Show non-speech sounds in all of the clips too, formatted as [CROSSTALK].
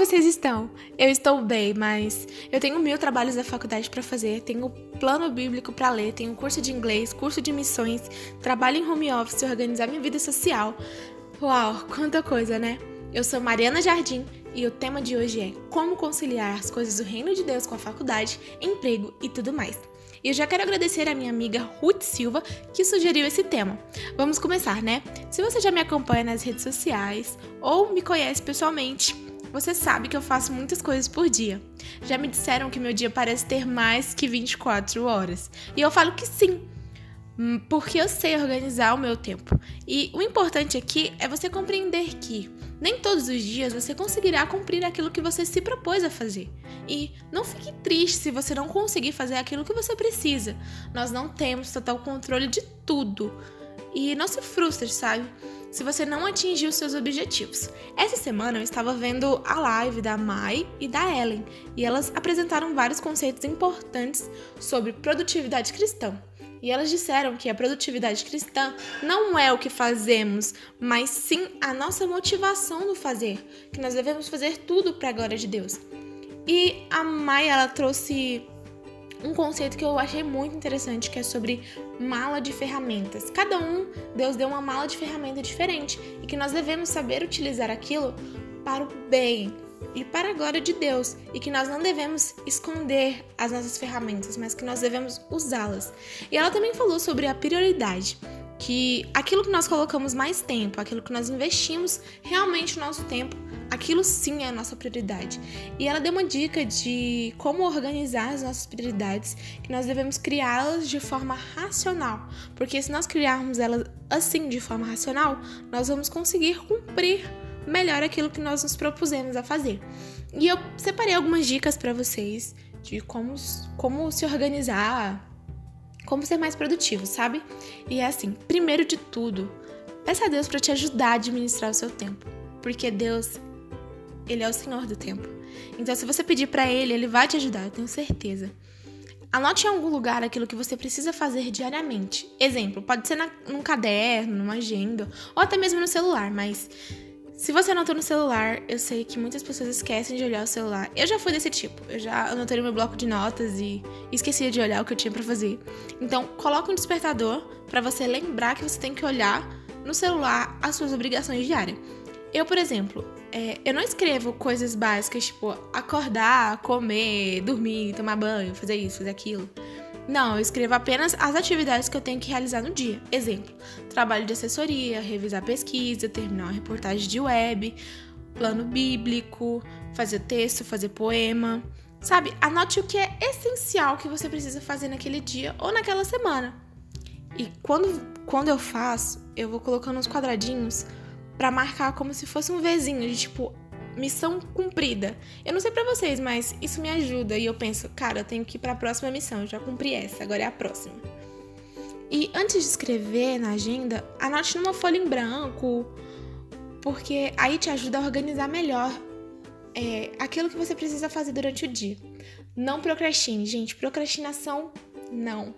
vocês estão? Eu estou bem, mas eu tenho mil trabalhos da faculdade para fazer, tenho plano bíblico para ler, tenho curso de inglês, curso de missões, trabalho em home office, organizar minha vida social. Uau, quanta coisa, né? Eu sou Mariana Jardim e o tema de hoje é como conciliar as coisas do reino de Deus com a faculdade, emprego e tudo mais. E eu já quero agradecer a minha amiga Ruth Silva que sugeriu esse tema. Vamos começar, né? Se você já me acompanha nas redes sociais ou me conhece pessoalmente, você sabe que eu faço muitas coisas por dia. Já me disseram que meu dia parece ter mais que 24 horas. E eu falo que sim, hum, porque eu sei organizar o meu tempo. E o importante aqui é você compreender que nem todos os dias você conseguirá cumprir aquilo que você se propôs a fazer. E não fique triste se você não conseguir fazer aquilo que você precisa. Nós não temos total controle de tudo. E não se frustre, sabe? se você não atingiu seus objetivos. Essa semana eu estava vendo a live da Mai e da Ellen e elas apresentaram vários conceitos importantes sobre produtividade cristã. E elas disseram que a produtividade cristã não é o que fazemos, mas sim a nossa motivação no fazer, que nós devemos fazer tudo para a glória de Deus. E a Mai ela trouxe um conceito que eu achei muito interessante, que é sobre mala de ferramentas. Cada um, Deus deu uma mala de ferramenta diferente e que nós devemos saber utilizar aquilo para o bem e para a glória de Deus e que nós não devemos esconder as nossas ferramentas, mas que nós devemos usá-las. E ela também falou sobre a prioridade que aquilo que nós colocamos mais tempo, aquilo que nós investimos realmente o nosso tempo, aquilo sim é a nossa prioridade. E ela deu uma dica de como organizar as nossas prioridades, que nós devemos criá-las de forma racional, porque se nós criarmos elas assim de forma racional, nós vamos conseguir cumprir melhor aquilo que nós nos propusemos a fazer. E eu separei algumas dicas para vocês de como, como se organizar como ser mais produtivo, sabe? E é assim, primeiro de tudo, peça a Deus para te ajudar a administrar o seu tempo, porque Deus, ele é o Senhor do tempo. Então, se você pedir para ele, ele vai te ajudar, eu tenho certeza. Anote em algum lugar aquilo que você precisa fazer diariamente. Exemplo, pode ser na, num caderno, numa agenda, ou até mesmo no celular, mas se você anotou no celular, eu sei que muitas pessoas esquecem de olhar o celular. Eu já fui desse tipo. Eu já anotei no meu bloco de notas e esquecia de olhar o que eu tinha para fazer. Então, coloque um despertador para você lembrar que você tem que olhar no celular as suas obrigações diárias. Eu, por exemplo, é, eu não escrevo coisas básicas, tipo acordar, comer, dormir, tomar banho, fazer isso, fazer aquilo. Não, eu escrevo apenas as atividades que eu tenho que realizar no dia. Exemplo: trabalho de assessoria, revisar pesquisa, terminar uma reportagem de web, plano bíblico, fazer texto, fazer poema. Sabe, anote o que é essencial que você precisa fazer naquele dia ou naquela semana. E quando, quando eu faço, eu vou colocando uns quadradinhos para marcar como se fosse um Vzinho, de tipo, missão cumprida. Eu não sei para vocês, mas isso me ajuda e eu penso, cara, eu tenho que ir para a próxima missão, eu já cumpri essa, agora é a próxima. E antes de escrever na agenda, anote numa folha em branco, porque aí te ajuda a organizar melhor é, aquilo que você precisa fazer durante o dia. Não procrastine, gente. Procrastinação, não.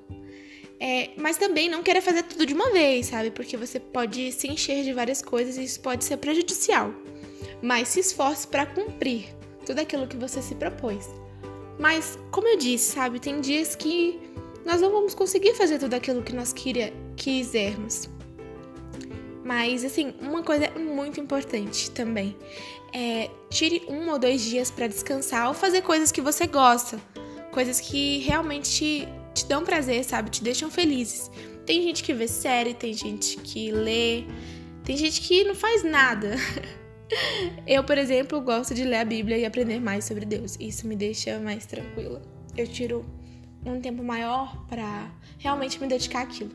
É, mas também não queira fazer tudo de uma vez, sabe? Porque você pode se encher de várias coisas e isso pode ser prejudicial mas se esforce para cumprir tudo aquilo que você se propôs. Mas, como eu disse, sabe, tem dias que nós não vamos conseguir fazer tudo aquilo que nós queria, quisermos. Mas, assim, uma coisa muito importante também é tire um ou dois dias para descansar ou fazer coisas que você gosta, coisas que realmente te, te dão prazer, sabe, te deixam felizes. Tem gente que vê série, tem gente que lê, tem gente que não faz nada. [LAUGHS] Eu, por exemplo, gosto de ler a Bíblia e aprender mais sobre Deus. Isso me deixa mais tranquila. Eu tiro um tempo maior para realmente me dedicar àquilo.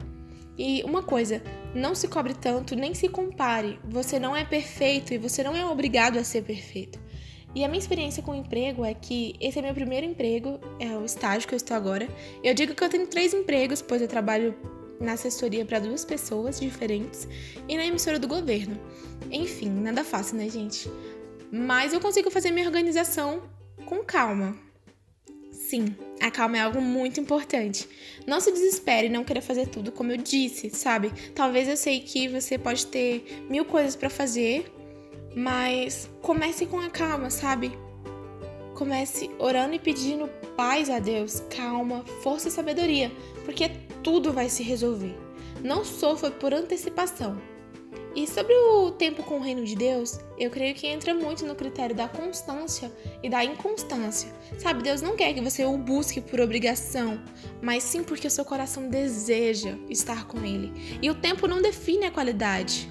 E uma coisa, não se cobre tanto, nem se compare. Você não é perfeito e você não é obrigado a ser perfeito. E a minha experiência com o emprego é que esse é meu primeiro emprego, é o estágio que eu estou agora. Eu digo que eu tenho três empregos, pois eu trabalho na assessoria para duas pessoas diferentes e na emissora do governo. Enfim, nada fácil, né, gente? Mas eu consigo fazer minha organização com calma. Sim, a calma é algo muito importante. Não se desespere e não queira fazer tudo como eu disse, sabe? Talvez eu sei que você pode ter mil coisas para fazer, Mas comece com a calma, sabe? Comece orando e pedindo paz a Deus, calma, força e sabedoria, porque tudo vai se resolver. Não sofra por antecipação. E sobre o tempo com o reino de Deus, eu creio que entra muito no critério da constância e da inconstância. Sabe, Deus não quer que você o busque por obrigação, mas sim porque o seu coração deseja estar com Ele. E o tempo não define a qualidade.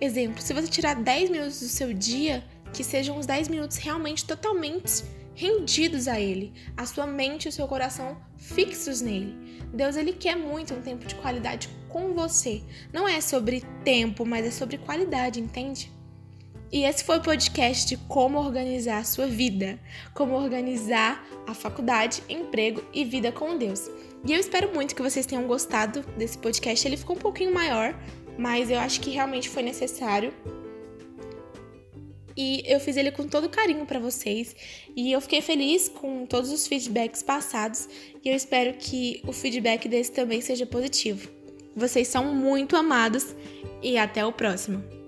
Exemplo, se você tirar 10 minutos do seu dia, que sejam os 10 minutos realmente totalmente rendidos a Ele, a sua mente e o seu coração fixos nele. Deus ele quer muito um tempo de qualidade com você. Não é sobre tempo, mas é sobre qualidade, entende? E esse foi o podcast de como organizar a sua vida, como organizar a faculdade, emprego e vida com Deus. E eu espero muito que vocês tenham gostado desse podcast. Ele ficou um pouquinho maior, mas eu acho que realmente foi necessário e eu fiz ele com todo carinho para vocês e eu fiquei feliz com todos os feedbacks passados e eu espero que o feedback desse também seja positivo. Vocês são muito amados e até o próximo.